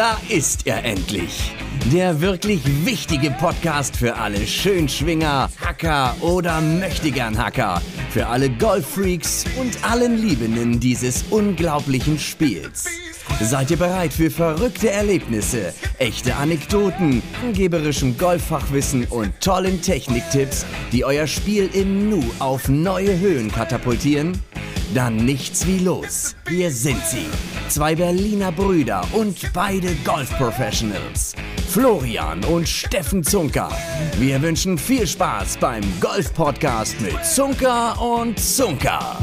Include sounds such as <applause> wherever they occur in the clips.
Da ist er endlich. Der wirklich wichtige Podcast für alle Schönschwinger, Hacker oder Möchtegern Hacker. Für alle Golffreaks und allen Liebenden dieses unglaublichen Spiels. Seid ihr bereit für verrückte Erlebnisse, echte Anekdoten, angeberischem Golffachwissen und tollen Techniktipps, die euer Spiel im Nu auf neue Höhen katapultieren? Dann nichts wie los. Hier sind sie. Zwei Berliner Brüder und beide Golf-Professionals. Florian und Steffen Zunker. Wir wünschen viel Spaß beim Golf-Podcast mit Zunker und Zunker.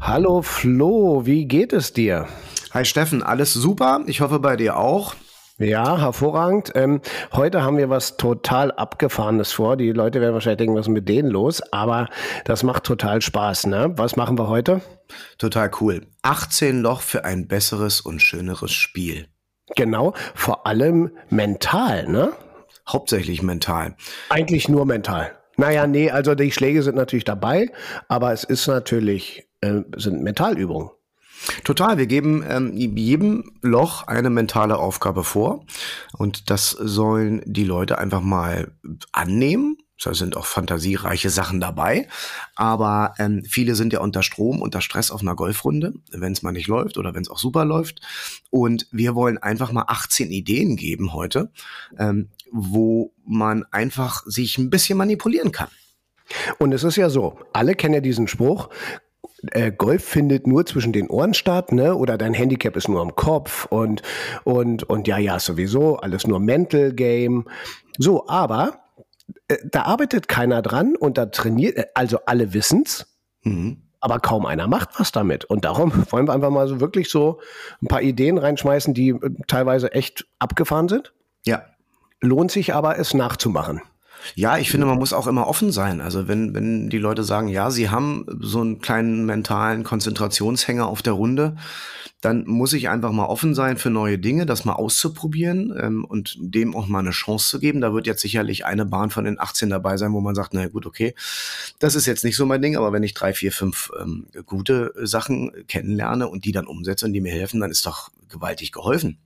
Hallo Flo, wie geht es dir? Hi Steffen, alles super. Ich hoffe bei dir auch. Ja, hervorragend. Ähm, heute haben wir was total Abgefahrenes vor. Die Leute werden wahrscheinlich denken, was ist mit denen los? Aber das macht total Spaß. Ne? Was machen wir heute? Total cool. 18 Loch für ein besseres und schöneres Spiel. Genau, vor allem mental, ne? Hauptsächlich mental. Eigentlich nur mental. Naja, nee, also die Schläge sind natürlich dabei, aber es ist natürlich, äh, sind Mentalübungen. Total. Wir geben ähm, jedem Loch eine mentale Aufgabe vor und das sollen die Leute einfach mal annehmen. Da sind auch fantasiereiche Sachen dabei, aber ähm, viele sind ja unter Strom, unter Stress auf einer Golfrunde, wenn es mal nicht läuft oder wenn es auch super läuft. Und wir wollen einfach mal 18 Ideen geben heute, ähm, wo man einfach sich ein bisschen manipulieren kann. Und es ist ja so, alle kennen ja diesen Spruch, äh, Golf findet nur zwischen den Ohren statt, ne? Oder dein Handicap ist nur am Kopf und und und ja, ja, sowieso alles nur Mental Game. So, aber äh, da arbeitet keiner dran und da trainiert, äh, also alle wissen's. Mhm. Aber kaum einer macht was damit. Und darum <laughs> wollen wir einfach mal so wirklich so ein paar Ideen reinschmeißen, die äh, teilweise echt abgefahren sind. Ja. Lohnt sich aber, es nachzumachen. Ja, ich finde, man muss auch immer offen sein. Also wenn, wenn die Leute sagen, ja, sie haben so einen kleinen mentalen Konzentrationshänger auf der Runde, dann muss ich einfach mal offen sein für neue Dinge, das mal auszuprobieren ähm, und dem auch mal eine Chance zu geben. Da wird jetzt sicherlich eine Bahn von den 18 dabei sein, wo man sagt, na gut, okay, das ist jetzt nicht so mein Ding, aber wenn ich drei, vier, fünf ähm, gute Sachen kennenlerne und die dann umsetze und die mir helfen, dann ist doch gewaltig geholfen.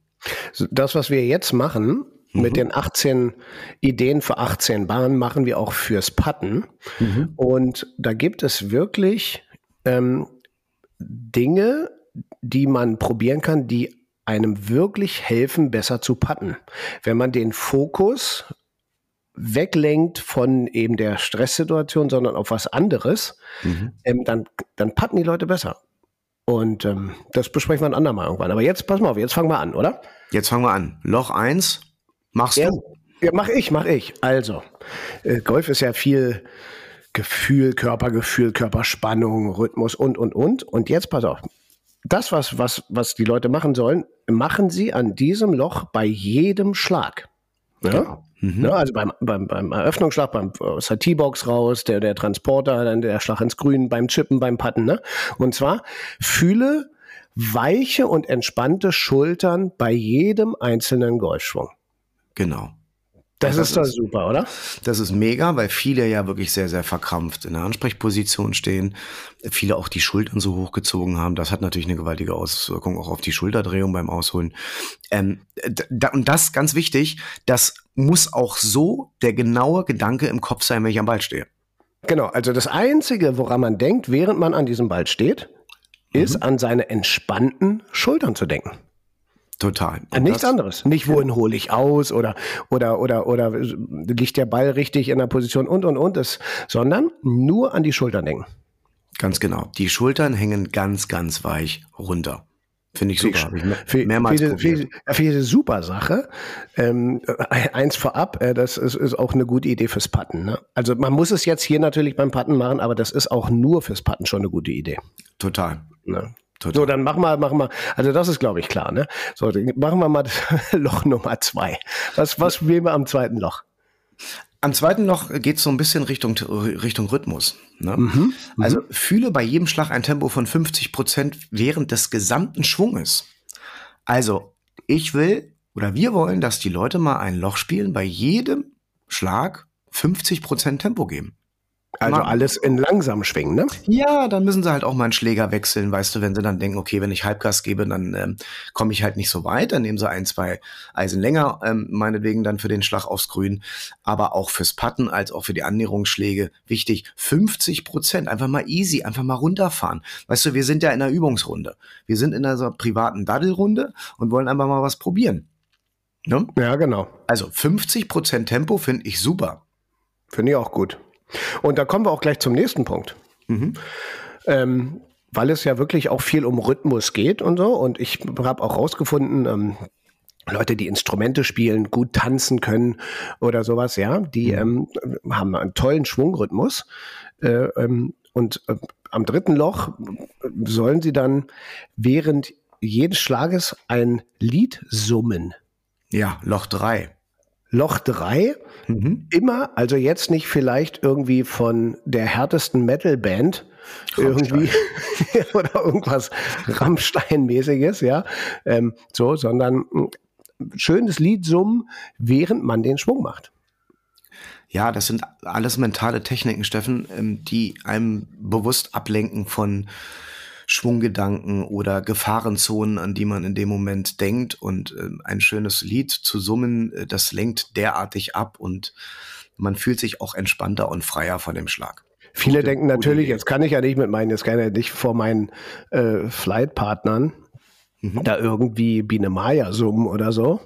Das, was wir jetzt machen, Mhm. Mit den 18 Ideen für 18 Bahnen machen wir auch fürs Putten. Mhm. Und da gibt es wirklich ähm, Dinge, die man probieren kann, die einem wirklich helfen, besser zu putten. Wenn man den Fokus weglenkt von eben der Stresssituation, sondern auf was anderes, mhm. ähm, dann, dann putten die Leute besser. Und ähm, das besprechen wir ein andermal irgendwann. Aber jetzt, pass mal auf, jetzt fangen wir an, oder? Jetzt fangen wir an. Loch 1, Machst ja, du? Ja, mach ich, mach ich. Also, äh, Golf ist ja viel Gefühl, Körpergefühl, Körperspannung, Rhythmus und, und, und. Und jetzt pass auf. Das, was, was, was die Leute machen sollen, machen sie an diesem Loch bei jedem Schlag. Ja? Genau. Mhm. Ja, also beim, beim, beim Eröffnungsschlag, beim aus der T-Box raus, der, der Transporter, dann der Schlag ins Grün, beim Chippen, beim Putten. Ne? Und zwar fühle weiche und entspannte Schultern bei jedem einzelnen Golfschwung. Genau. Das, das ist doch super, oder? Das ist mega, weil viele ja wirklich sehr, sehr verkrampft in der Ansprechposition stehen. Viele auch die Schultern so hochgezogen haben. Das hat natürlich eine gewaltige Auswirkung auch auf die Schulterdrehung beim Ausholen. Ähm, da, und das ganz wichtig, das muss auch so der genaue Gedanke im Kopf sein, wenn ich am Ball stehe. Genau, also das Einzige, woran man denkt, während man an diesem Ball steht, ist mhm. an seine entspannten Schultern zu denken. Total. Und Nichts anderes. Nicht, wohin hole ich aus oder, oder, oder, oder liegt der Ball richtig in der Position und, und, und, das, sondern nur an die Schultern denken. Ganz genau. Die Schultern hängen ganz, ganz weich runter. Finde ich super. Ich mehrmals für, für, für diese super Sache. Ähm, eins vorab, äh, das ist, ist auch eine gute Idee fürs Putten. Ne? Also man muss es jetzt hier natürlich beim Putten machen, aber das ist auch nur fürs Putten schon eine gute Idee. Total. Ne? Total. So, dann machen wir, machen wir, also das ist, glaube ich, klar, ne? So, machen wir mal <laughs> Loch Nummer zwei. Was, was wählen wir am zweiten Loch? Am zweiten Loch geht es so ein bisschen Richtung, Richtung Rhythmus. Ne? Mhm, mhm, also fühle bei jedem Schlag ein Tempo von 50 Prozent während des gesamten Schwunges. Also ich will oder wir wollen, dass die Leute mal ein Loch spielen, bei jedem Schlag 50 Prozent Tempo geben. Also mal, alles in langsam schwingen, ne? Ja, dann müssen sie halt auch mal einen Schläger wechseln, weißt du, wenn sie dann denken, okay, wenn ich Halbgas gebe, dann ähm, komme ich halt nicht so weit, dann nehmen sie ein, zwei Eisen länger, ähm, meinetwegen dann für den Schlag aufs Grün, aber auch fürs Patten als auch für die Annäherungsschläge wichtig, 50 Prozent, einfach mal easy, einfach mal runterfahren. Weißt du, wir sind ja in einer Übungsrunde. Wir sind in einer privaten Daddelrunde und wollen einfach mal was probieren. Ne? Ja, genau. Also 50 Prozent Tempo finde ich super. Finde ich auch gut. Und da kommen wir auch gleich zum nächsten Punkt. Mhm. Ähm, weil es ja wirklich auch viel um Rhythmus geht und so. Und ich habe auch rausgefunden, ähm, Leute, die Instrumente spielen, gut tanzen können oder sowas, ja, die mhm. ähm, haben einen tollen Schwungrhythmus. Äh, ähm, und äh, am dritten Loch sollen sie dann während jedes Schlages ein Lied summen. Ja, Loch drei. Loch 3 mhm. immer, also jetzt nicht vielleicht irgendwie von der härtesten Metal-Band irgendwie <laughs> oder irgendwas Rammstein-mäßiges, ja, ähm, so, sondern ein schönes Lied summen, während man den Schwung macht. Ja, das sind alles mentale Techniken, Steffen, ähm, die einem bewusst ablenken von Schwunggedanken oder Gefahrenzonen, an die man in dem Moment denkt. Und äh, ein schönes Lied zu summen, äh, das lenkt derartig ab und man fühlt sich auch entspannter und freier von dem Schlag. Viele Gute, denken natürlich, jetzt kann ich ja nicht mit meinen, jetzt kann ich ja nicht vor meinen äh, Flight-Partnern mhm. da irgendwie Biene Maya summen oder so.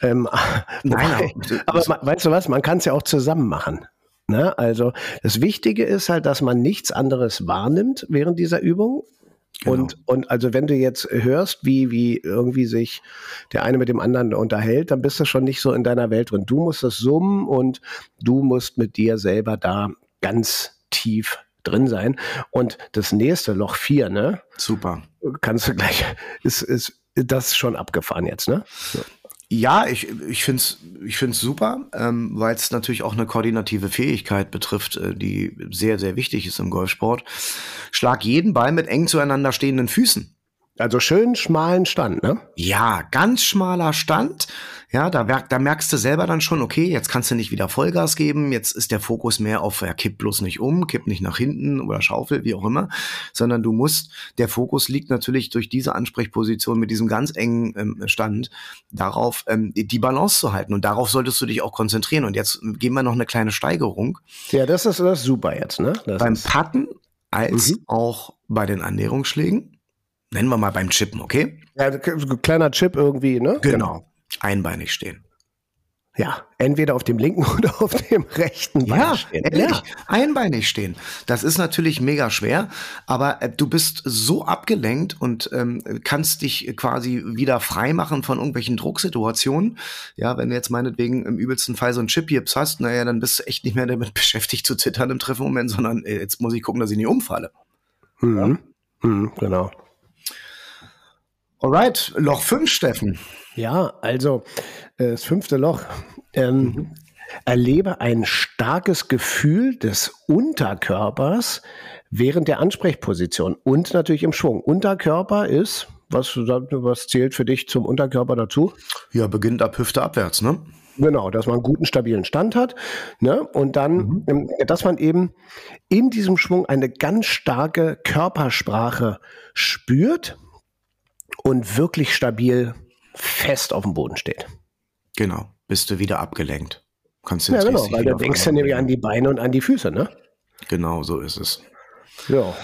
Ähm, <laughs> Nein, aber, aber weißt du was, man kann es ja auch zusammen machen. Ne? Also das Wichtige ist halt, dass man nichts anderes wahrnimmt während dieser Übung Genau. Und, und also wenn du jetzt hörst, wie, wie irgendwie sich der eine mit dem anderen unterhält, dann bist du schon nicht so in deiner Welt drin. Du musst das summen und du musst mit dir selber da ganz tief drin sein. Und das nächste Loch 4, ne? Super. Kannst du gleich, ist, ist das schon abgefahren jetzt, ne? So. Ja, ich, ich finde es ich find's super, ähm, weil es natürlich auch eine koordinative Fähigkeit betrifft, äh, die sehr, sehr wichtig ist im Golfsport. Schlag jeden Ball mit eng zueinander stehenden Füßen. Also schön schmalen Stand, ne? Ja, ganz schmaler Stand. Ja, da, da merkst du selber dann schon, okay, jetzt kannst du nicht wieder Vollgas geben, jetzt ist der Fokus mehr auf, ja, kipp bloß nicht um, kipp nicht nach hinten oder schaufel, wie auch immer, sondern du musst, der Fokus liegt natürlich durch diese Ansprechposition mit diesem ganz engen ähm, Stand darauf, ähm, die Balance zu halten und darauf solltest du dich auch konzentrieren. Und jetzt geben wir noch eine kleine Steigerung. Ja, das ist, das ist super jetzt, ne? Das Beim Patten als mhm. auch bei den Annäherungsschlägen Nennen wir mal beim Chippen, okay? Ja, kleiner Chip irgendwie, ne? Genau. Einbeinig stehen. Ja, entweder auf dem linken <laughs> oder auf dem rechten Bein ja, stehen. Ehrlich, ja, einbeinig stehen. Das ist natürlich mega schwer, aber äh, du bist so abgelenkt und ähm, kannst dich quasi wieder frei machen von irgendwelchen Drucksituationen. Ja, wenn du jetzt meinetwegen im übelsten Fall so einen Chip-Jips hast, naja, dann bist du echt nicht mehr damit <laughs> beschäftigt zu zittern im Treffmoment, sondern äh, jetzt muss ich gucken, dass ich nicht umfalle. Mhm. Mhm, genau. Alright, Loch 5, Steffen. Ja, also äh, das fünfte Loch. Ähm, mhm. Erlebe ein starkes Gefühl des Unterkörpers während der Ansprechposition und natürlich im Schwung. Unterkörper ist, was, was zählt für dich zum Unterkörper dazu? Ja, beginnt ab Hüfte abwärts, ne? Genau, dass man einen guten, stabilen Stand hat. Ne? Und dann, mhm. Ähm, dass man eben in diesem Schwung eine ganz starke Körpersprache spürt und wirklich stabil fest auf dem Boden steht. Genau, bist du wieder abgelenkt. Kannst du ja, genau, weil du denkst ja nämlich an die Beine und an die Füße, ne? Genau, so ist es. Ja.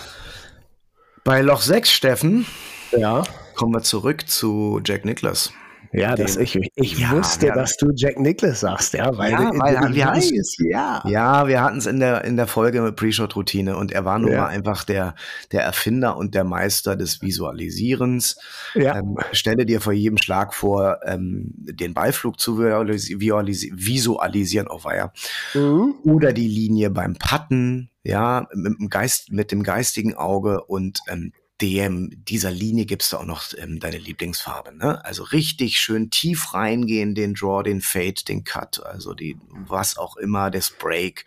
Bei Loch 6, Steffen, ja. kommen wir zurück zu Jack Nicklaus. Ja, das, ich, ich ja, wusste, ja. dass du Jack Nicholas sagst, ja, weil, ja, weil wir hatten ja. ja, wir hatten es in der, in der Folge mit Pre-Shot-Routine und er war nun mal einfach der, der Erfinder und der Meister des Visualisierens. Ja. Ähm, stelle dir vor jedem Schlag vor, ähm, den Ballflug zu visualisieren, auch war ja. Mhm. Oder die Linie beim Patten, ja, mit dem Geist, mit dem geistigen Auge und ähm, dem, dieser Linie gibst du auch noch ähm, deine Lieblingsfarbe. Ne? Also richtig schön tief reingehen, den Draw, den Fade, den Cut, also die, was auch immer, das Break,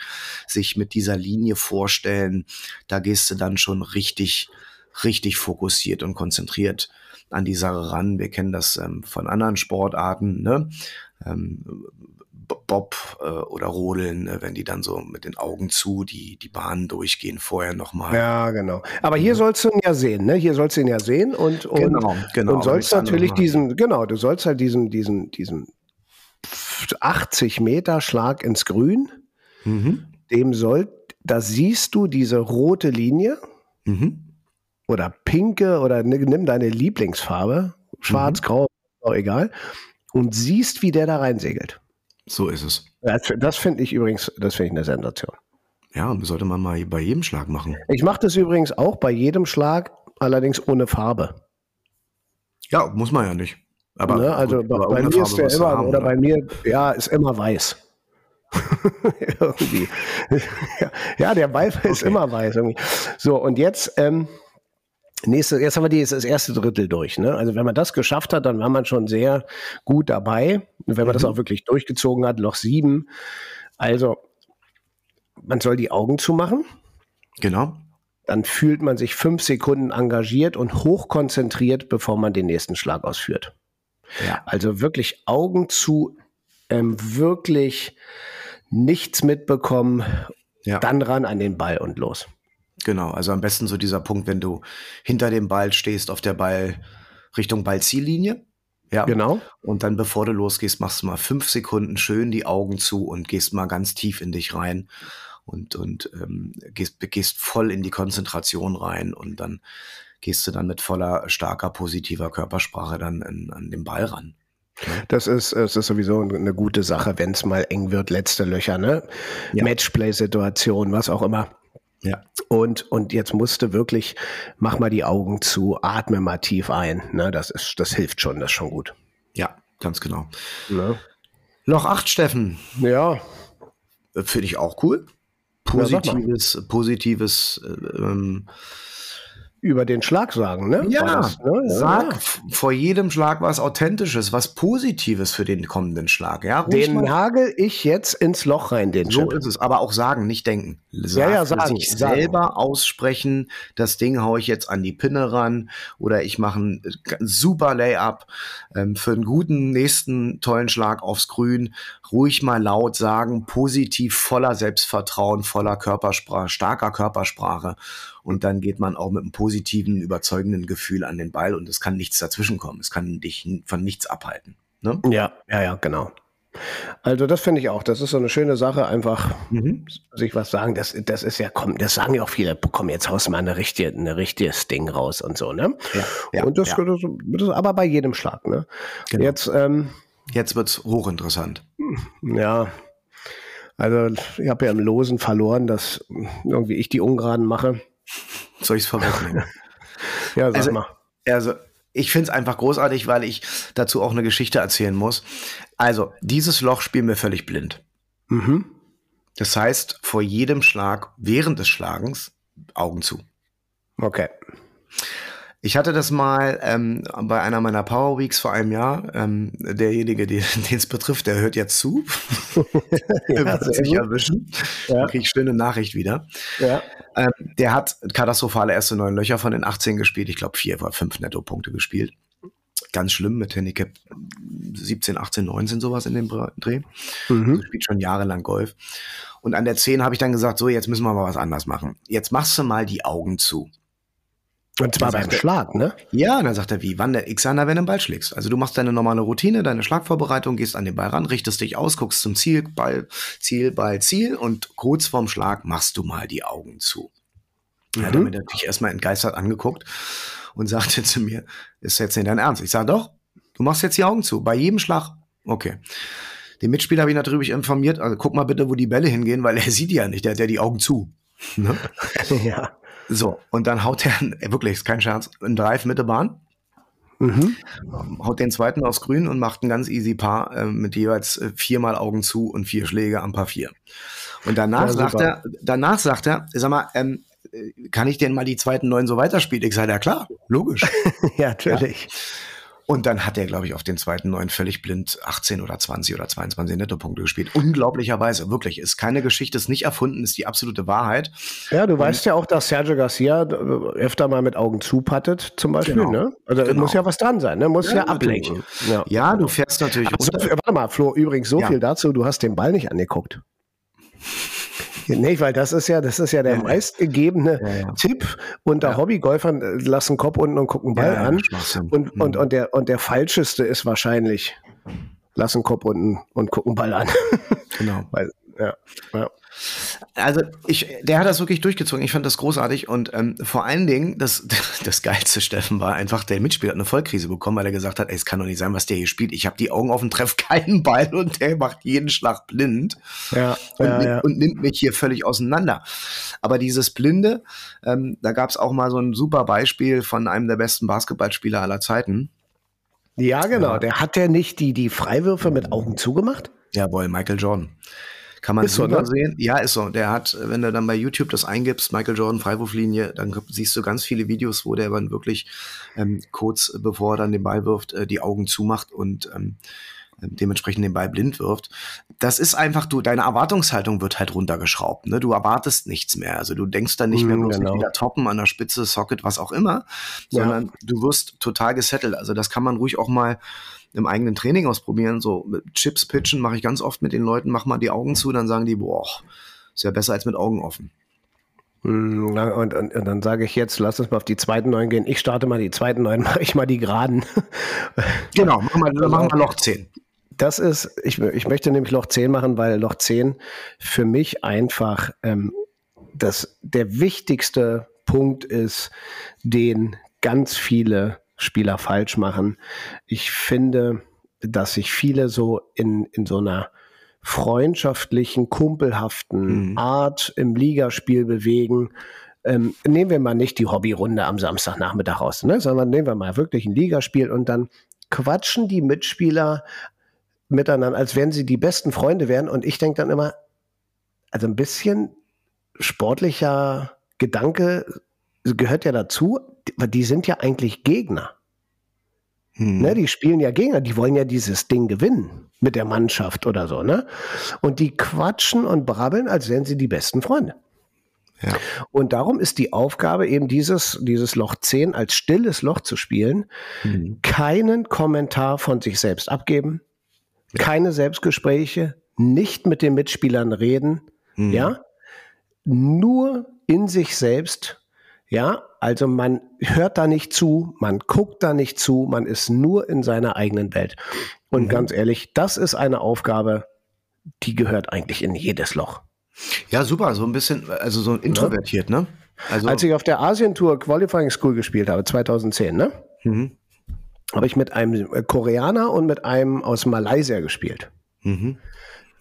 sich mit dieser Linie vorstellen. Da gehst du dann schon richtig, richtig fokussiert und konzentriert an die Sache ran. Wir kennen das ähm, von anderen Sportarten. Ne? Ähm, Bob äh, oder Rodeln, äh, wenn die dann so mit den Augen zu die, die Bahnen durchgehen, vorher nochmal. Ja, genau. Aber hier sollst du ihn ja sehen, ne? Hier sollst du ihn ja sehen und, und, genau, genau, und sollst natürlich diesen, genau, du sollst halt diesen, diesen, diesen 80 Meter Schlag ins Grün, mhm. dem soll, da siehst du diese rote Linie mhm. oder pinke oder nimm deine Lieblingsfarbe, schwarz, mhm. grau, egal, und siehst, wie der da reinsegelt. So ist es. Das, das finde ich übrigens, das finde ich eine Sensation. Ja, sollte man mal bei jedem Schlag machen. Ich mache das übrigens auch bei jedem Schlag, allerdings ohne Farbe. Ja, muss man ja nicht. Aber ne, also gut, bei, bei mir Farbe ist der immer, haben, oder, oder bei mir, ja, ist immer weiß. <laughs> irgendwie. <laughs> ja, der Ball okay. ist immer weiß. Irgendwie. So, und jetzt, ähm, nächste, jetzt haben wir die, das erste Drittel durch. Ne? Also wenn man das geschafft hat, dann war man schon sehr gut dabei. Und wenn man mhm. das auch wirklich durchgezogen hat, Loch sieben. Also, man soll die Augen zumachen. Genau. Dann fühlt man sich fünf Sekunden engagiert und hochkonzentriert, bevor man den nächsten Schlag ausführt. Ja. Also wirklich Augen zu, ähm, wirklich nichts mitbekommen, ja. dann ran an den Ball und los. Genau, also am besten so dieser Punkt, wenn du hinter dem Ball stehst, auf der Ball Richtung Ballziellinie. Ja, genau. Und dann, bevor du losgehst, machst du mal fünf Sekunden schön die Augen zu und gehst mal ganz tief in dich rein und, und ähm, gehst, gehst voll in die Konzentration rein und dann gehst du dann mit voller starker positiver Körpersprache dann in, an den Ball ran. Das ist, es ist sowieso eine gute Sache, wenn es mal eng wird, letzte Löcher, ne? Ja. Matchplay-Situation, was auch immer. Ja. Und, und jetzt musste wirklich, mach mal die Augen zu, atme mal tief ein. Ne? Das ist, das hilft schon, das ist schon gut. Ja, ganz genau. Ne? Loch 8, Steffen. Ja. Finde ich auch cool. Positives, ja, positives äh, ähm, über den Schlag sagen, ne? Ja, das, ne? sag vor jedem Schlag was Authentisches, was Positives für den kommenden Schlag. Ja, den mal. nagel ich jetzt ins Loch rein, den So Chip. ist es, aber auch sagen, nicht denken. Sag, ja, ja, sagen. Sich sagen. selber aussprechen, das Ding haue ich jetzt an die Pinne ran oder ich mache ein super Layup ähm, für einen guten nächsten tollen Schlag aufs Grün. Ruhig mal laut sagen, positiv, voller Selbstvertrauen, voller Körpersprache, starker Körpersprache und dann geht man auch mit einem positiven, überzeugenden Gefühl an den Ball und es kann nichts dazwischenkommen. Es kann dich von nichts abhalten. Ne? Ja, ja, ja, genau. Also das finde ich auch. Das ist so eine schöne Sache, einfach mhm. sich was sagen. Das, das ist ja, komm, das sagen ja auch viele, komm, jetzt haust mal eine richtige, eine richtiges Ding raus und so, ne? Ja, ja, und das, ja. das, das, aber bei jedem Schlag, ne? Genau. Jetzt, ähm, jetzt wird's hochinteressant. Ja. Also ich habe ja im Losen verloren, dass irgendwie ich die Ungeraden mache. Soll ich es vorwegnehmen? <laughs> ja, sag also, mal. Also, ich finde es einfach großartig, weil ich dazu auch eine Geschichte erzählen muss. Also, dieses Loch spielen wir völlig blind. Mhm. Das heißt, vor jedem Schlag, während des Schlagens, Augen zu. Okay. Ich hatte das mal ähm, bei einer meiner Power Weeks vor einem Jahr. Ähm, derjenige, <laughs> den es betrifft, der hört jetzt zu. <laughs> ja, wird sich erwischen. Ja. Kriege ich schöne Nachricht wieder. Ja. Ähm, der hat katastrophale erste neun Löcher von den 18 gespielt. Ich glaube, vier oder fünf Netto-Punkte gespielt. Ganz schlimm mit Handicap 17, 18, 19 sowas in dem Dreh. Mhm. Also spielt schon jahrelang Golf. Und an der 10 habe ich dann gesagt, so, jetzt müssen wir mal was anders machen. Jetzt machst du mal die Augen zu. Und zwar beim Schlag, ne? Ja, dann sagt er, wie, wann der X-Einer, wenn du den Ball schlägst. Also du machst deine normale Routine, deine Schlagvorbereitung, gehst an den Ball ran, richtest dich aus, guckst zum Ziel, Ball, Ziel, Ball, Ziel und kurz vorm Schlag machst du mal die Augen zu. Mhm. Er hat mir natürlich erstmal entgeistert angeguckt und sagte zu mir, ist jetzt nicht dein Ernst? Ich sage, doch, du machst jetzt die Augen zu, bei jedem Schlag. Okay. Den Mitspieler habe ich natürlich informiert, also guck mal bitte, wo die Bälle hingehen, weil er sieht die ja nicht, der hat ja die Augen zu. Ne? <laughs> ja. So, und dann haut er, <laughs> wirklich, ist kein Scherz, einen Drive Mitte Bahn. Mhm. Haut den zweiten aufs Grün und macht ein ganz easy Paar äh, mit jeweils äh, viermal Augen zu und vier Schläge am Paar vier. Und danach ja, sagt er, danach sagt er, sag mal, ähm, kann ich denn mal die zweiten neun so weiterspielen? Ich sage, ja klar, logisch. <laughs> ja, natürlich. Ja. Und dann hat er, glaube ich, auf den zweiten neun völlig blind 18 oder 20 oder 22 Nettopunkte gespielt. Unglaublicherweise, wirklich. Ist keine Geschichte, ist nicht erfunden, ist die absolute Wahrheit. Ja, du und, weißt ja auch, dass Sergio Garcia äh, öfter mal mit Augen zupattet, zum Beispiel. Genau, ne? Also genau. muss ja was dran sein, ne? muss ja, ja ablenken. Ja. ja. du fährst natürlich. Also, warte mal, Flo, übrigens so viel dazu, du hast den Ball nicht angeguckt. Nee, weil das ist ja, das ist ja der ja, meistgegebene ja, ja. Tipp unter Hobbygolfern, äh, lassen Kopf unten und gucken Ball an. Und, mhm. und, und, der, und der falscheste ist wahrscheinlich, lassen Kopf unten und gucken Ball an. Genau. <laughs> weil, ja, ja. Also ich, der hat das wirklich durchgezogen. Ich fand das großartig und ähm, vor allen Dingen das, <laughs> das geilste Steffen war einfach, der Mitspieler hat eine Vollkrise bekommen, weil er gesagt hat, ey, es kann doch nicht sein, was der hier spielt. Ich habe die Augen offen, treff keinen Ball und der macht jeden Schlag blind ja, und, ja, ja. und nimmt mich hier völlig auseinander. Aber dieses Blinde, ähm, da gab es auch mal so ein super Beispiel von einem der besten Basketballspieler aller Zeiten. Ja, genau. Der hat ja nicht die, die Freiwürfe mit Augen zugemacht? Jawohl, Michael Jordan. Kann man ist super so, ne? sehen. Ja, ist so. Der hat, wenn du dann bei YouTube das eingibst, Michael Jordan Freiwurflinie, dann siehst du ganz viele Videos, wo der dann wirklich ähm, kurz bevor er dann den Ball wirft, äh, die Augen zumacht und ähm, dementsprechend den Ball blind wirft. Das ist einfach, du, deine Erwartungshaltung wird halt runtergeschraubt. Ne? Du erwartest nichts mehr. Also du denkst dann nicht mehr bloß genau. wieder toppen an der Spitze, Socket, was auch immer, sondern ja. du wirst total gesettelt. Also das kann man ruhig auch mal im eigenen Training ausprobieren. So mit Chips pitchen mache ich ganz oft mit den Leuten, mach mal die Augen zu, dann sagen die, boah, ist ja besser als mit Augen offen. Hm, und, und, und, dann sage ich jetzt, lass uns mal auf die zweiten neun gehen. Ich starte mal die zweiten neun, <laughs> mache ich mal die geraden. Genau, machen wir, machen wir Loch 10. Das ist, ich, ich möchte nämlich Loch 10 machen, weil Loch 10 für mich einfach ähm, das, der wichtigste Punkt ist, den ganz viele Spieler falsch machen. Ich finde, dass sich viele so in, in so einer freundschaftlichen, kumpelhaften mhm. Art im Ligaspiel bewegen. Ähm, nehmen wir mal nicht die Hobbyrunde am Samstagnachmittag raus, ne? sondern nehmen wir mal wirklich ein Ligaspiel und dann quatschen die Mitspieler miteinander, als wenn sie die besten Freunde wären. Und ich denke dann immer, also ein bisschen sportlicher Gedanke gehört ja dazu, die sind ja eigentlich Gegner. Hm. Ne, die spielen ja Gegner, die wollen ja dieses Ding gewinnen mit der Mannschaft oder so, ne? Und die quatschen und brabbeln, als wären sie die besten Freunde. Ja. Und darum ist die Aufgabe eben dieses, dieses Loch 10 als stilles Loch zu spielen, hm. keinen Kommentar von sich selbst abgeben. Keine Selbstgespräche, nicht mit den Mitspielern reden, hm. ja? Nur in sich selbst ja, also man hört da nicht zu, man guckt da nicht zu, man ist nur in seiner eigenen Welt. Und mhm. ganz ehrlich, das ist eine Aufgabe, die gehört eigentlich in jedes Loch. Ja, super, so ein bisschen, also so introvertiert, ja. ne? Also Als ich auf der Asientour Qualifying School gespielt habe, 2010, ne? Mhm. Habe ich mit einem Koreaner und mit einem aus Malaysia gespielt. Mhm.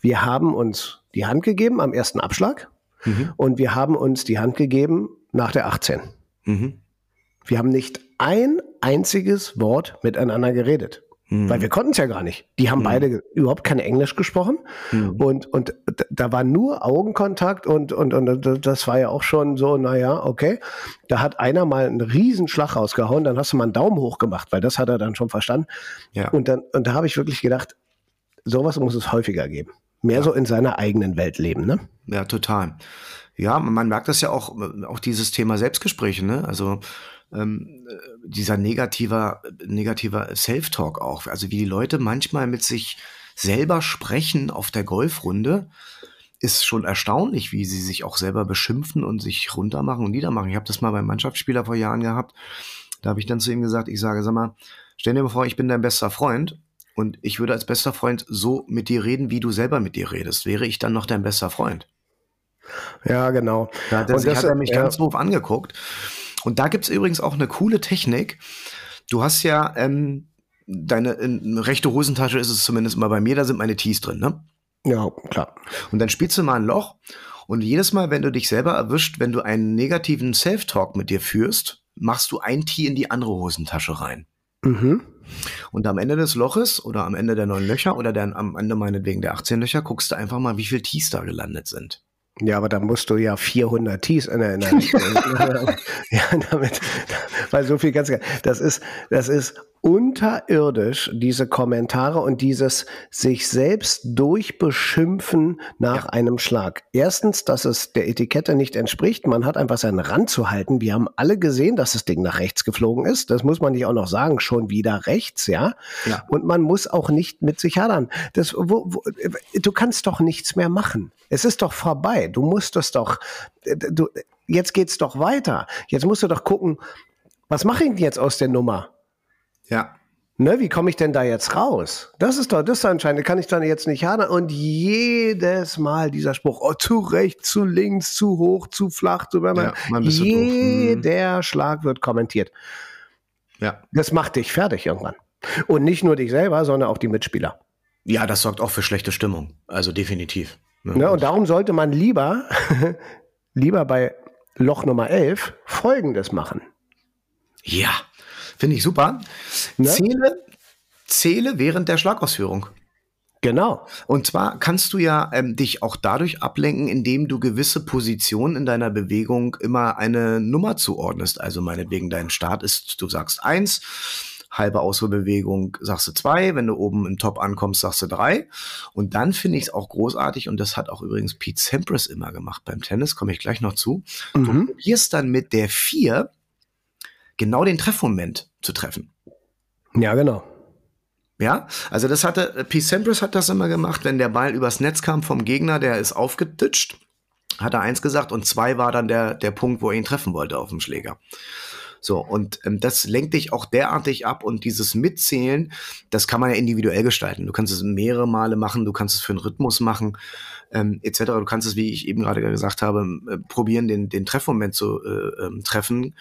Wir haben uns die Hand gegeben am ersten Abschlag mhm. und wir haben uns die Hand gegeben nach der 18. Mhm. Wir haben nicht ein einziges Wort miteinander geredet. Mhm. Weil wir konnten es ja gar nicht. Die haben mhm. beide überhaupt kein Englisch gesprochen. Mhm. Und, und da war nur Augenkontakt und, und, und das war ja auch schon so, naja, okay. Da hat einer mal einen Riesenschlag rausgehauen, dann hast du mal einen Daumen hoch gemacht, weil das hat er dann schon verstanden. Ja. Und, dann, und da habe ich wirklich gedacht, sowas muss es häufiger geben. Mehr ja. so in seiner eigenen Welt leben, ne? Ja, total. Ja, man merkt das ja auch, auch dieses Thema Selbstgespräche, ne? Also ähm, dieser negativer, negativer Self-Talk auch. Also wie die Leute manchmal mit sich selber sprechen auf der Golfrunde, ist schon erstaunlich, wie sie sich auch selber beschimpfen und sich runtermachen und niedermachen. Ich habe das mal beim Mannschaftsspieler vor Jahren gehabt. Da habe ich dann zu ihm gesagt, ich sage, sag mal, stell dir mal vor, ich bin dein bester Freund und ich würde als bester Freund so mit dir reden, wie du selber mit dir redest. Wäre ich dann noch dein bester Freund? Ja, genau. Da hat er, und das, hat er mich ja. ganz doof angeguckt. Und da gibt's übrigens auch eine coole Technik. Du hast ja ähm, deine rechte Hosentasche ist es zumindest mal bei mir, da sind meine Tees drin, ne? Ja, klar. Und dann spielst du mal ein Loch und jedes Mal, wenn du dich selber erwischt, wenn du einen negativen Self-Talk mit dir führst, machst du ein Tee in die andere Hosentasche rein. Mhm. Und am Ende des Loches oder am Ende der neun Löcher oder dann am Ende meinetwegen der 18 Löcher guckst du einfach mal, wie viel Tees da gelandet sind. Ja, aber da musst du ja 400 Tees in der <laughs> <laughs> ja, damit, weil so viel ganz, das ist, das ist unterirdisch, diese Kommentare und dieses sich selbst durchbeschimpfen nach ja. einem Schlag. Erstens, dass es der Etikette nicht entspricht. Man hat einfach seinen Rand zu halten. Wir haben alle gesehen, dass das Ding nach rechts geflogen ist. Das muss man nicht auch noch sagen. Schon wieder rechts, ja. ja. Und man muss auch nicht mit sich hadern. Das, wo, wo, du kannst doch nichts mehr machen. Es ist doch vorbei. Du musst es doch, du, jetzt geht's doch weiter. Jetzt musst du doch gucken, was mache ich denn jetzt aus der Nummer? Ja. Ne, wie komme ich denn da jetzt raus? Das ist doch, das ist anscheinend, kann ich dann jetzt nicht haben. Und jedes Mal dieser Spruch, oh, zu rechts, zu links, zu hoch, zu flach, zu ja, jeder mhm. Schlag wird kommentiert. Ja. Das macht dich fertig irgendwann. Und nicht nur dich selber, sondern auch die Mitspieler. Ja, das sorgt auch für schlechte Stimmung. Also definitiv. Ne? Ne, und darum sollte man lieber, <laughs> lieber bei Loch Nummer 11 Folgendes machen. Ja. Finde ich super. Ne? Zähle, zähle während der Schlagausführung. Genau. Und zwar kannst du ja ähm, dich auch dadurch ablenken, indem du gewisse Positionen in deiner Bewegung immer eine Nummer zuordnest. Also meinetwegen dein Start ist, du sagst eins, halbe Ausholbewegung sagst du zwei, wenn du oben im Top ankommst, sagst du drei. Und dann finde ich es auch großartig, und das hat auch übrigens Pete Sampras immer gemacht beim Tennis, komme ich gleich noch zu. Mhm. Du probierst dann mit der vier genau den Treffmoment zu treffen. Ja, genau. Ja, also das hatte, P. Sampras hat das immer gemacht, wenn der Ball übers Netz kam vom Gegner, der ist aufgetitscht, hat er eins gesagt und zwei war dann der, der Punkt, wo er ihn treffen wollte auf dem Schläger. So, und ähm, das lenkt dich auch derartig ab und dieses Mitzählen, das kann man ja individuell gestalten. Du kannst es mehrere Male machen, du kannst es für einen Rhythmus machen, ähm, etc. Du kannst es, wie ich eben gerade gesagt habe, äh, probieren, den, den Treffmoment zu äh, ähm, treffen.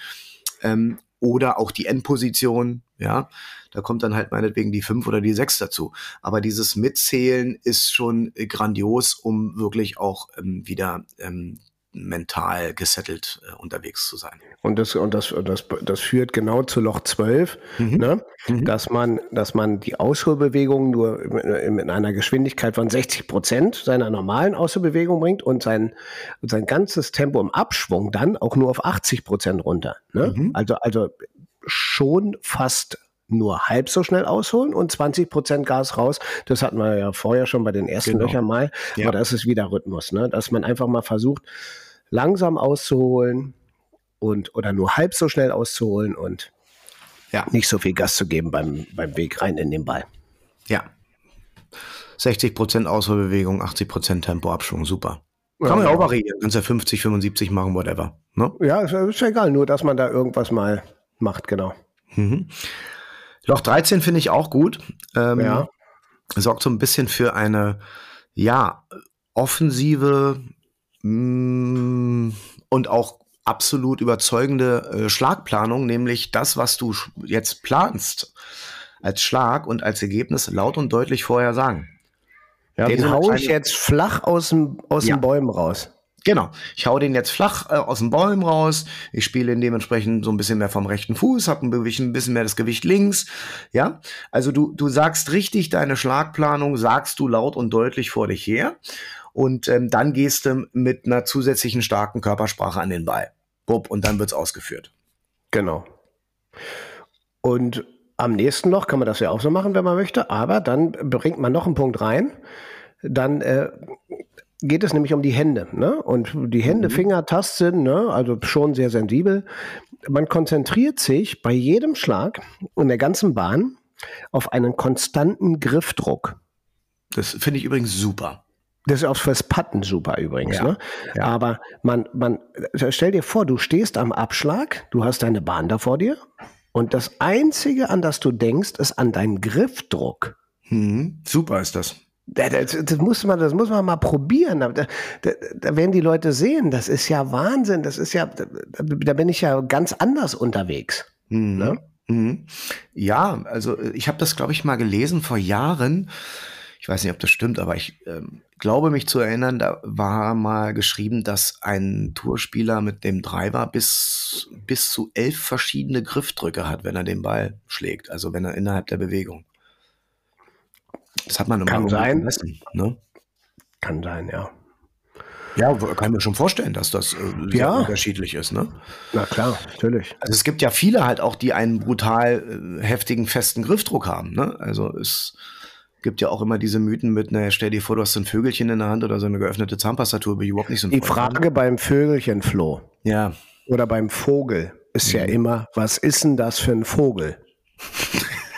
Ähm, oder auch die Endposition, ja. Da kommt dann halt meinetwegen die fünf oder die sechs dazu. Aber dieses Mitzählen ist schon grandios, um wirklich auch ähm, wieder ähm, mental gesettelt äh, unterwegs zu sein. Und das, und das, das, das führt genau zu Loch 12, mhm. Ne? Mhm. Dass, man, dass man die Ausholbewegung nur mit einer Geschwindigkeit von 60 Prozent seiner normalen Ausholbewegung bringt und sein, sein ganzes Tempo im Abschwung dann auch nur auf 80 Prozent runter. Ne? Mhm. Also, also schon fast nur halb so schnell ausholen und 20 Prozent Gas raus. Das hatten wir ja vorher schon bei den ersten genau. Löchern mal. Ja. Aber das ist wieder Rhythmus, ne? dass man einfach mal versucht, langsam auszuholen und oder nur halb so schnell auszuholen und ja. nicht so viel Gas zu geben beim, beim Weg rein in den Ball. Ja. 60 Prozent Ausholbewegung, 80 Prozent Tempoabschwung, super. Kann man ja auch variieren. Kannst ja 50, 75 machen, whatever. Ne? Ja, ist, ist ja egal, nur dass man da irgendwas mal macht, genau. Mhm. Loch 13 finde ich auch gut. Ähm, ja. Sorgt so ein bisschen für eine, ja, offensive mh, mm, und auch absolut überzeugende äh, Schlagplanung, nämlich das, was du jetzt planst als Schlag und als Ergebnis laut und deutlich vorher sagen. Ja, den hau ich jetzt flach aus, dem, aus ja. den Bäumen raus. Genau. Ich hau den jetzt flach äh, aus den Bäumen raus. Ich spiele ihn dementsprechend so ein bisschen mehr vom rechten Fuß, habe ein bisschen mehr das Gewicht links. Ja. Also du, du sagst richtig deine Schlagplanung, sagst du laut und deutlich vor dich her. Und ähm, dann gehst du mit einer zusätzlichen starken Körpersprache an den Ball. Bupp, und dann wird's ausgeführt. Genau. Und am nächsten noch kann man das ja auch so machen, wenn man möchte, aber dann bringt man noch einen Punkt rein. Dann äh, geht es nämlich um die Hände. Ne? Und die Hände, mhm. Finger, Tasten, ne? also schon sehr sensibel. Man konzentriert sich bei jedem Schlag und der ganzen Bahn auf einen konstanten Griffdruck. Das finde ich übrigens super. Das ist auch fürs Patten super übrigens. Ja, ne? Ja. Aber man, man, stell dir vor, du stehst am Abschlag, du hast deine Bahn da vor dir und das Einzige, an das du denkst, ist an deinen Griffdruck. Hm, super ist das. Das, das, muss man, das muss man mal probieren. Da, da, da, werden die Leute sehen, das ist ja Wahnsinn. Das ist ja, da, da bin ich ja ganz anders unterwegs. Mhm. Ne? Mhm. Ja, also ich habe das, glaube ich, mal gelesen vor Jahren. Ich weiß nicht, ob das stimmt, aber ich ähm, glaube mich zu erinnern, da war mal geschrieben, dass ein Tourspieler mit dem Driver bis, bis zu elf verschiedene Griffdrücke hat, wenn er den Ball schlägt, also wenn er innerhalb der Bewegung. Das hat man Kann sein. Messen, ne? Kann sein, ja. Ja, kann mir schon vorstellen, dass das äh, Ja. unterschiedlich ist, ne? Na klar, natürlich. Also es gibt ja viele halt auch, die einen brutal äh, heftigen, festen Griffdruck haben, ne? Also es gibt ja auch immer diese Mythen mit, naja, stell dir vor, du hast ein Vögelchen in der Hand oder so eine geöffnete Zahnpastatur, bin ich überhaupt nicht so ein Die Freund. Frage beim Vögelchen, Flo, Ja. oder beim Vogel ist Mhm. ja immer, was ist denn das für ein Vogel?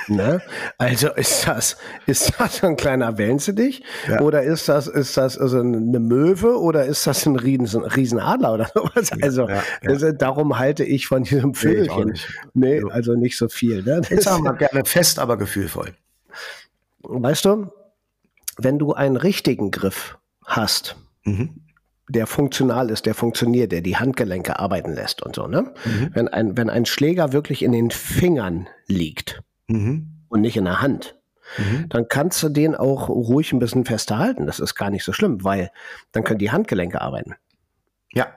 Ne? Also ist das, ist das ein kleiner Wellensittich? Ja. Oder ist das, ist das also eine Möwe oder ist das ein Riesen, Riesenadler oder sowas? Also ja, ja. Also, darum halte ich von diesem Nee, Vögelchen. Nee, Ja. also nicht so viel. Ne? Ich sag mal gerne fest, aber gefühlvoll. Weißt du, wenn du einen richtigen Griff hast, Mhm. der funktional ist, der funktioniert, der die Handgelenke arbeiten lässt und so, ne? Mhm. Wenn ein, wenn ein Schläger wirklich in den Fingern liegt Mhm. und nicht in der Hand, Mhm. dann kannst du den auch ruhig ein bisschen fester halten. Das ist gar nicht so schlimm, weil dann können die Handgelenke arbeiten. Ja,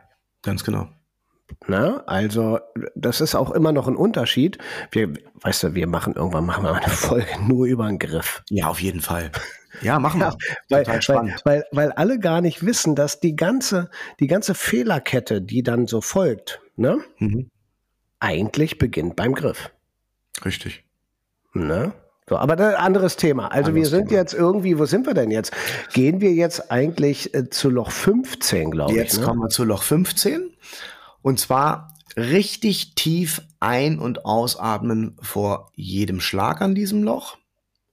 ganz genau. Ne? Also, das ist auch immer noch ein Unterschied. Wir, weißt du, wir machen irgendwann machen wir mal eine Folge <laughs> nur über den Griff. Ja, auf jeden Fall. Ja, machen wir. <laughs> Weil, Total weil, spannend. weil, weil alle gar nicht wissen, dass die ganze, die ganze Fehlerkette, die dann so folgt, ne, Mhm. eigentlich beginnt beim Griff. Richtig. Ne? So, aber das anderes Thema. Also wir Anderes sind Thema. jetzt irgendwie, wo sind wir denn jetzt? Gehen wir jetzt eigentlich äh, zu Loch 15, glaube ich. Jetzt Ne? kommen wir zu Loch 15. Und zwar richtig tief ein- und ausatmen vor jedem Schlag an diesem Loch.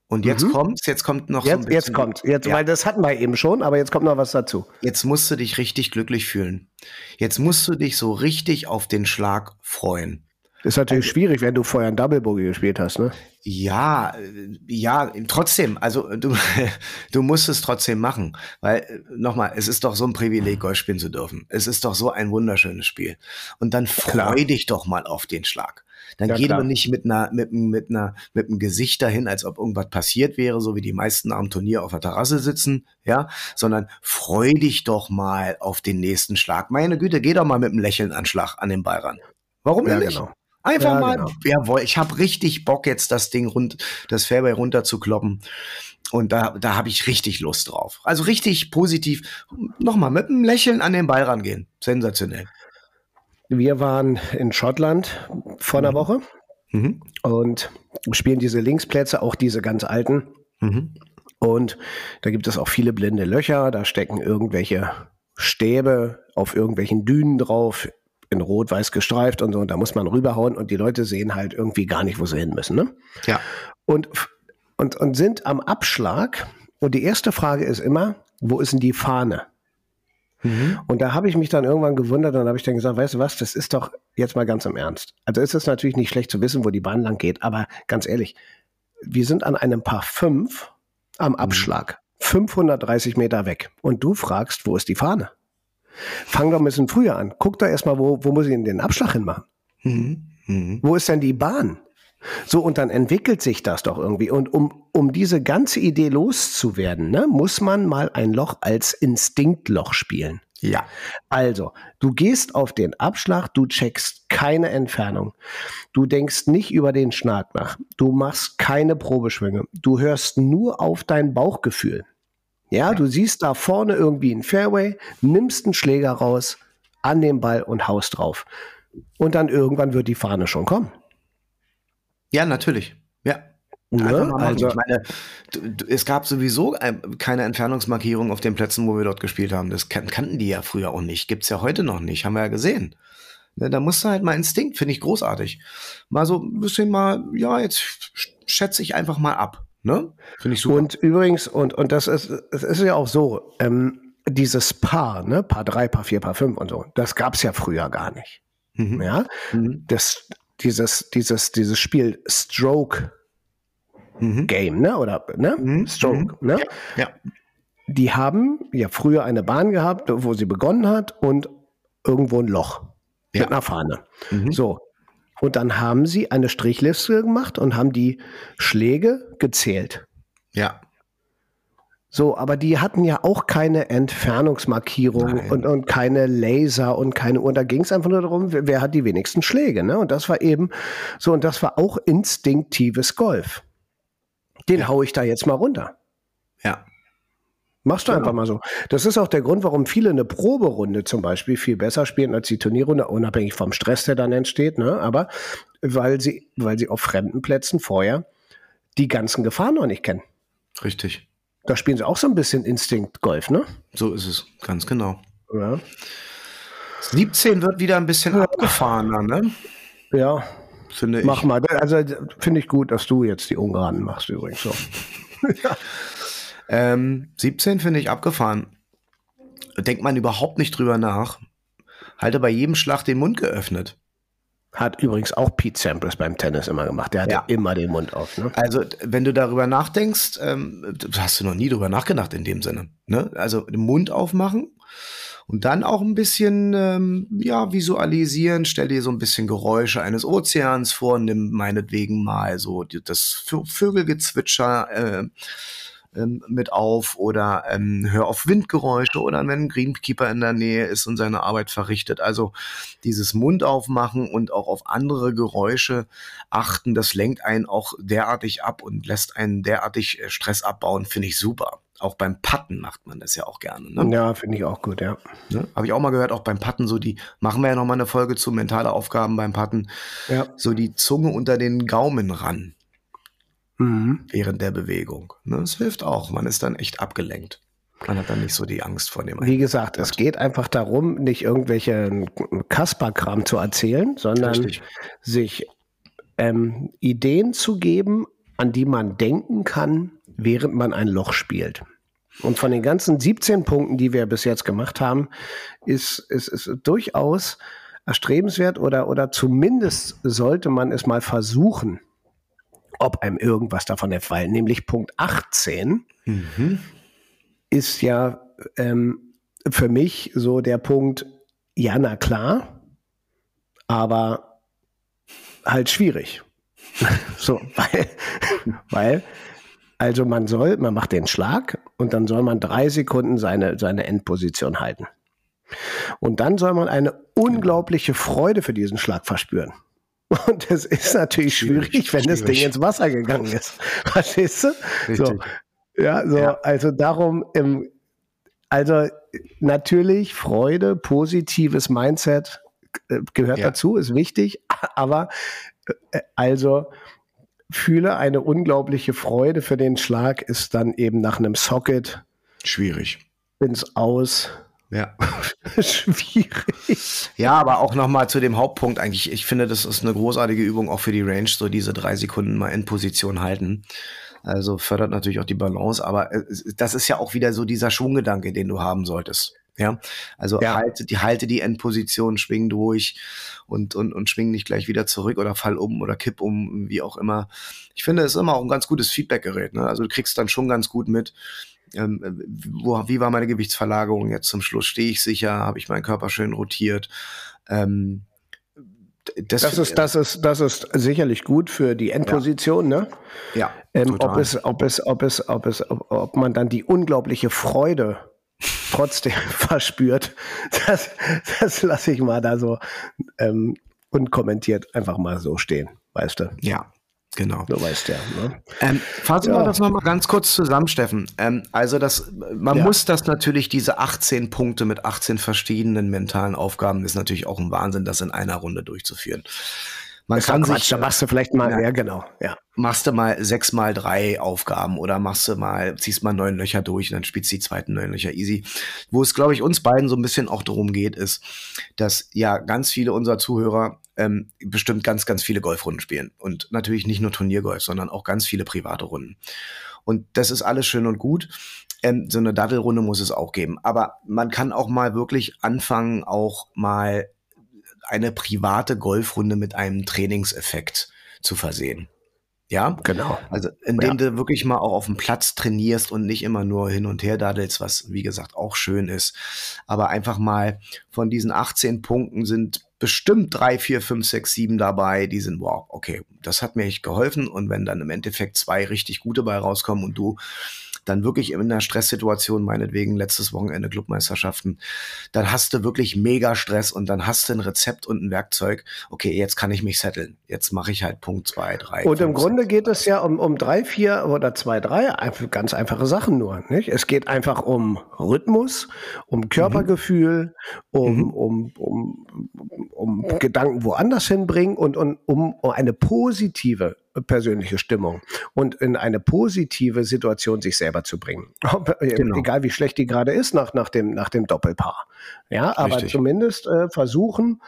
Und jetzt Mhm. kommt's, jetzt kommt noch so ein Jetzt, jetzt bisschen- kommt, jetzt, Ja. weil das hatten wir eben schon, aber jetzt kommt noch was dazu. Jetzt musst du dich richtig glücklich fühlen. Jetzt musst du dich so richtig auf den Schlag freuen. Ist natürlich schwierig, wenn du vorher ein Double Bogey gespielt hast, ne? Ja, äh, ja, trotzdem, also du, <laughs> du musst es trotzdem machen, weil nochmal, es ist doch so ein Privileg, Golf spielen zu dürfen. Es ist doch so ein wunderschönes Spiel. Und dann Klar. freu dich doch mal auf den Schlag. Dann Ja, geh klar. doch nicht mit einer, mit, mit einer, mit einem Gesicht dahin, als ob irgendwas passiert wäre, so wie die meisten am Turnier auf der Terrasse sitzen, ja, sondern freu dich doch mal auf den nächsten Schlag. Meine Güte, geh doch mal mit einem Lächeln an Schlag an den Ball ran. Warum Ja, denn nicht? genau. Einfach Ja, mal, genau. jawohl, ich habe richtig Bock jetzt das Ding rund, das Fairway runter zu kloppen. Und da, da habe ich richtig Lust drauf. Also richtig positiv. Nochmal mit einem Lächeln an den Ball rangehen. Sensationell. Wir waren in Schottland vor einer Woche Mhm. und spielen diese Linksplätze, auch diese ganz alten. Mhm. Und da gibt es auch viele blinde Löcher, da stecken irgendwelche Stäbe auf irgendwelchen Dünen drauf, in rot-weiß gestreift und so. Und da muss man rüberhauen und die Leute sehen halt irgendwie gar nicht, wo sie hin müssen. Ne? Ja. Und, und, und sind am Abschlag. Und die erste Frage ist immer, wo ist denn die Fahne? Mhm. Und da habe ich mich dann irgendwann gewundert und habe ich dann gesagt, weißt du was, das ist doch jetzt mal ganz im Ernst. Also ist es natürlich nicht schlecht zu wissen, wo die Bahn lang geht, aber ganz ehrlich, wir sind an einem Paar 5 am Abschlag, 530 Meter weg. Und du fragst, wo ist die Fahne? Fang doch ein bisschen früher an. Guck doch erstmal, wo, wo muss ich denn den Abschlag hinmachen? Mhm. Mhm. Wo ist denn die Bahn? So, und dann entwickelt sich das doch irgendwie. Und um, um diese ganze Idee loszuwerden, ne, muss man mal ein Loch als Instinktloch spielen. Ja. Also, du gehst auf den Abschlag, du checkst keine Entfernung. Du denkst nicht über den Schlag nach. Du machst keine Probeschwünge. Du hörst nur auf dein Bauchgefühl. Ja, du siehst da vorne irgendwie ein Fairway, nimmst einen Schläger raus, an den Ball und haust drauf. Und dann irgendwann wird die Fahne schon kommen. Ja, natürlich. Ja. Ne? Also, ich meine, es gab sowieso ein, keine Entfernungsmarkierung auf den Plätzen, wo wir dort gespielt haben. Das kan kannten die ja früher auch nicht. Gibt's ja heute noch nicht. Haben wir ja gesehen. Ne, da musst du halt mal Instinkt, finde ich großartig. Mal so ein bisschen mal, ja, jetzt sch- schätze ich einfach mal ab. Ne? Finde ich super. Und übrigens, und, und das ist, es ist ja auch so, ähm, dieses Paar, ne, Paar 3, Paar 4, Paar 5 und so, das gab es ja früher gar nicht. Mhm. Ja? Mhm. Das, dieses, dieses, dieses Spiel Stroke Mhm. Game, ne? Oder ne? Mhm. Stroke, ne? Ja. Die haben ja früher eine Bahn gehabt, wo sie begonnen hat und irgendwo ein Loch Ja. mit einer Fahne. Mhm. So. Und dann haben sie eine Strichliste gemacht und haben die Schläge gezählt. Ja. So, aber die hatten ja auch keine Entfernungsmarkierung Nein. und, und keine Laser und keine Uhr. Da ging es einfach nur darum, wer, wer hat die wenigsten Schläge. Ne? Und das war eben so, und das war auch instinktives Golf. Den hau ich da jetzt mal runter. Machst du genau. einfach mal so. Das ist auch der Grund, warum viele eine Proberunde zum Beispiel viel besser spielen als die Turnierrunde, unabhängig vom Stress, der dann entsteht, ne? Aber weil sie, weil sie auf fremden Plätzen vorher die ganzen Gefahren noch nicht kennen. Richtig. Da spielen sie auch so ein bisschen Instinkt-Golf, ne? So ist es, ganz genau. Ja. 17 wird wieder ein bisschen ja. abgefahrener, ne? Ja. Finde ich. Mach mal. Also finde ich gut, dass du jetzt die Ungarn machst übrigens so. <laughs> ja. Ähm, 17 finde ich abgefahren. Denkt man überhaupt nicht drüber nach. Halte bei jedem Schlag den Mund geöffnet. Hat übrigens auch Pete Sampras beim Tennis immer gemacht. Der hatte ja. immer den Mund auf. Ne? Also, wenn du darüber nachdenkst, ähm, hast du noch nie drüber nachgedacht in dem Sinne. Ne? Also, den Mund aufmachen und dann auch ein bisschen, ähm, ja, visualisieren. Stell dir so ein bisschen Geräusche eines Ozeans vor, nimm meinetwegen mal so das Vögelgezwitscher. Äh, ähm, mit auf oder ähm, hör auf Windgeräusche oder wenn ein Greenkeeper in der Nähe ist und seine Arbeit verrichtet. Also dieses Mund aufmachen und auch auf andere Geräusche achten, das lenkt einen auch derartig ab und lässt einen derartig äh, Stress abbauen, finde ich super. Auch beim Patten macht man das ja auch gerne. Ne? Ja, finde ich auch gut, ja. Ne? Habe ich auch mal gehört, auch beim Patten, so die, machen wir ja noch mal eine Folge zu mentale Aufgaben beim Patten, ja. so die Zunge unter den Gaumen ran mhm. während der Bewegung. Ne, das hilft auch. Man ist dann echt abgelenkt. Man hat dann nicht so die Angst vor dem. Wie gesagt, es geht einfach darum, nicht irgendwelche Kasperkram zu erzählen, sondern Richtig. sich ähm, Ideen zu geben, an die man denken kann, während man ein Loch spielt. Und von den ganzen 17 Punkten, die wir bis jetzt gemacht haben, ist, ist durchaus erstrebenswert oder, oder zumindest sollte man es mal versuchen, ob einem irgendwas davon entfallen. Nämlich Punkt 18 mhm. ist ja ähm, für mich so der Punkt, ja, na klar, aber halt schwierig. <laughs> so, weil, weil, also man soll, man macht den Schlag und dann soll man drei Sekunden seine, seine Endposition halten. Und dann soll man eine unglaubliche Freude für diesen Schlag verspüren. Und das ist natürlich schwierig, schwierig wenn schwierig. das Ding ins Wasser gegangen ist. <laughs> Verstehst du? So. Ja, so, ja. also darum, im, also natürlich Freude, positives Mindset äh, gehört ja. dazu, ist wichtig, <laughs> aber äh, also fühle eine unglaubliche Freude für den Schlag, ist dann eben nach einem Socket schwierig. Ins Aus ja. <laughs> Schwierig. Ja, aber auch nochmal zu dem Hauptpunkt eigentlich. Ich finde, das ist eine großartige Übung auch für die Range, so diese drei Sekunden mal in Position halten. Also fördert natürlich auch die Balance, aber das ist ja auch wieder so dieser Schwunggedanke, den du haben solltest. Ja, also ja. halte die halte die Endposition, schwing durch und und und schwing nicht gleich wieder zurück oder fall um oder kipp um, wie auch immer. Ich finde, es ist immer auch ein ganz gutes Feedbackgerät. Ne? Also du kriegst dann schon ganz gut mit, ähm, wo, wie war meine Gewichtsverlagerung jetzt zum Schluss? Stehe ich sicher? Habe ich meinen Körper schön rotiert? Ähm, das, das, ist, das, ist, das ist sicherlich gut für die Endposition, ja. ne? Ja. Ähm, ob, es, ob, es, ob, es, ob, es, ob, ob man dann die unglaubliche Freude trotzdem <laughs> verspürt, das, das lasse ich mal da so ähm, unkommentiert einfach mal so stehen, weißt du? Ja, Genau. Du weißt ja. Ne? Ähm, fassen ja. wir das nochmal ganz kurz zusammen, Steffen. Ähm, also das, man ja. muss das natürlich, diese 18 Punkte mit 18 verschiedenen mentalen Aufgaben, ist natürlich auch ein Wahnsinn, das in einer Runde durchzuführen. Man das kann sich, da machst du vielleicht mal, ja, ja, genau, ja. Machst du mal sechs mal drei Aufgaben oder machst du mal, ziehst mal neun Löcher durch und dann spielst du die zweiten neun Löcher easy. Wo es, glaube ich, uns beiden so ein bisschen auch darum geht, ist, dass ja ganz viele unserer Zuhörer ähm, bestimmt ganz, ganz viele Golfrunden spielen. Und natürlich nicht nur Turniergolf, sondern auch ganz viele private Runden. Und das ist alles schön und gut. Ähm, so eine Dattelrunde muss es auch geben. Aber man kann auch mal wirklich anfangen, auch mal eine private Golfrunde mit einem Trainingseffekt zu versehen. Ja, genau. Also indem ja. du wirklich mal auch auf dem Platz trainierst und nicht immer nur hin und her daddelst, was wie gesagt auch schön ist. Aber einfach mal von diesen 18 Punkten sind bestimmt drei, vier, fünf, sechs, sieben dabei, die sind, wow, okay, das hat mir echt geholfen. Und wenn dann im Endeffekt zwei richtig gute bei rauskommen und du dann wirklich in einer Stresssituation, meinetwegen letztes Wochenende Clubmeisterschaften, dann hast du wirklich mega Stress und dann hast du ein Rezept und ein Werkzeug. Okay, jetzt kann ich mich setteln. Jetzt mache ich halt Punkt zwei, drei. Und im Grunde geht es ja um, um drei, vier oder zwei, drei ganz einfache Sachen nur. Nicht? Es geht einfach um Rhythmus, um Körpergefühl, mhm. um, mhm. um, um, um, um Gedanken woanders hinbringen und, und um, um eine positive persönliche Stimmung und in eine positive Situation sich selber zu bringen. <laughs> Äh, genau. Egal wie schlecht die gerade ist nach, nach, dem, nach dem Doppelpaar. Ja, aber Richtig. zumindest äh, versuchen,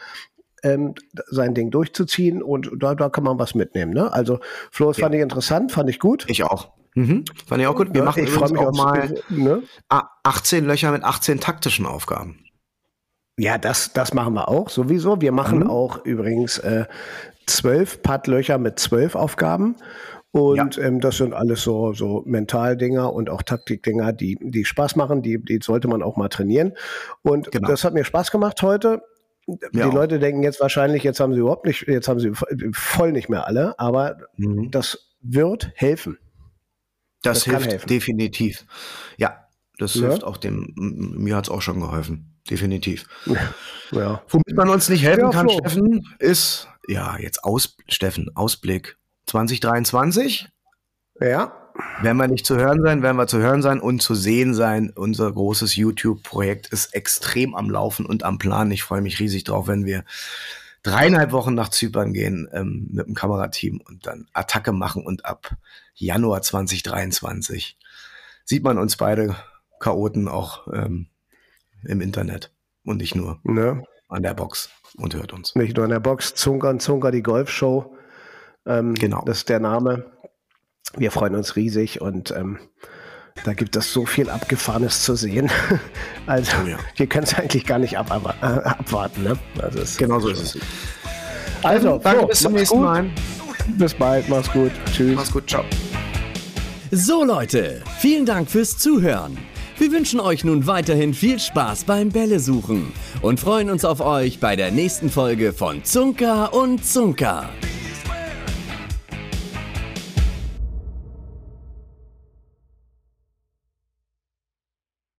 ähm, sein Ding durchzuziehen und da, da kann man was mitnehmen. Ne? Also Flo, das ja. fand ich interessant, fand ich gut. Ich auch. Mhm. Fand ich auch gut. Wir ja, machen ich übrigens auch mal ne? 18 Löcher mit 18 taktischen Aufgaben. Ja, das, das machen wir auch sowieso. Wir machen mhm. auch übrigens äh, zwölf Puttlöcher mit zwölf Aufgaben. Und ja. ähm, das sind alles so, so Mentaldinger und auch Taktikdinger, die, die Spaß machen, die, die sollte man auch mal trainieren. Und genau. das hat mir Spaß gemacht heute. Die ja. Leute denken jetzt wahrscheinlich, jetzt haben sie überhaupt nicht, jetzt haben sie voll nicht mehr alle, aber mhm. das wird helfen. Das, das hilft helfen. definitiv. Ja, das ja. hilft auch dem, mir hat es auch schon geholfen. Definitiv. Ja. Womit man uns nicht helfen kann, Flo. Steffen, ist ja, jetzt aus, Steffen, Ausblick 2023. Ja. Werden wir nicht zu hören sein, werden wir zu hören sein und zu sehen sein. Unser großes YouTube-Projekt ist extrem am Laufen und am Plan. Ich freue mich riesig drauf, wenn wir dreieinhalb Wochen nach Zypern gehen ähm, mit dem Kamerateam und dann Attacke machen und ab Januar 2023 sieht man uns beide Chaoten auch ähm, im Internet und nicht nur ne? an der Box und hört uns. Nicht nur an der Box, Zunker und Zunker, die Golfshow. Ähm, genau. Das ist der Name. Wir freuen uns riesig und ähm, da gibt es so viel Abgefahrenes zu sehen. <laughs> Also, oh ja. wir können es eigentlich gar nicht ab, ab, äh, abwarten. Ne? Also genau so ist es. Also, danke, so, bis zum nächsten. Mal. Bis bald, mach's gut. Tschüss. Mach's gut, ciao. So, Leute, vielen Dank fürs Zuhören. Wir wünschen euch nun weiterhin viel Spaß beim Bälle suchen und freuen uns auf euch bei der nächsten Folge von Zunker und Zunker.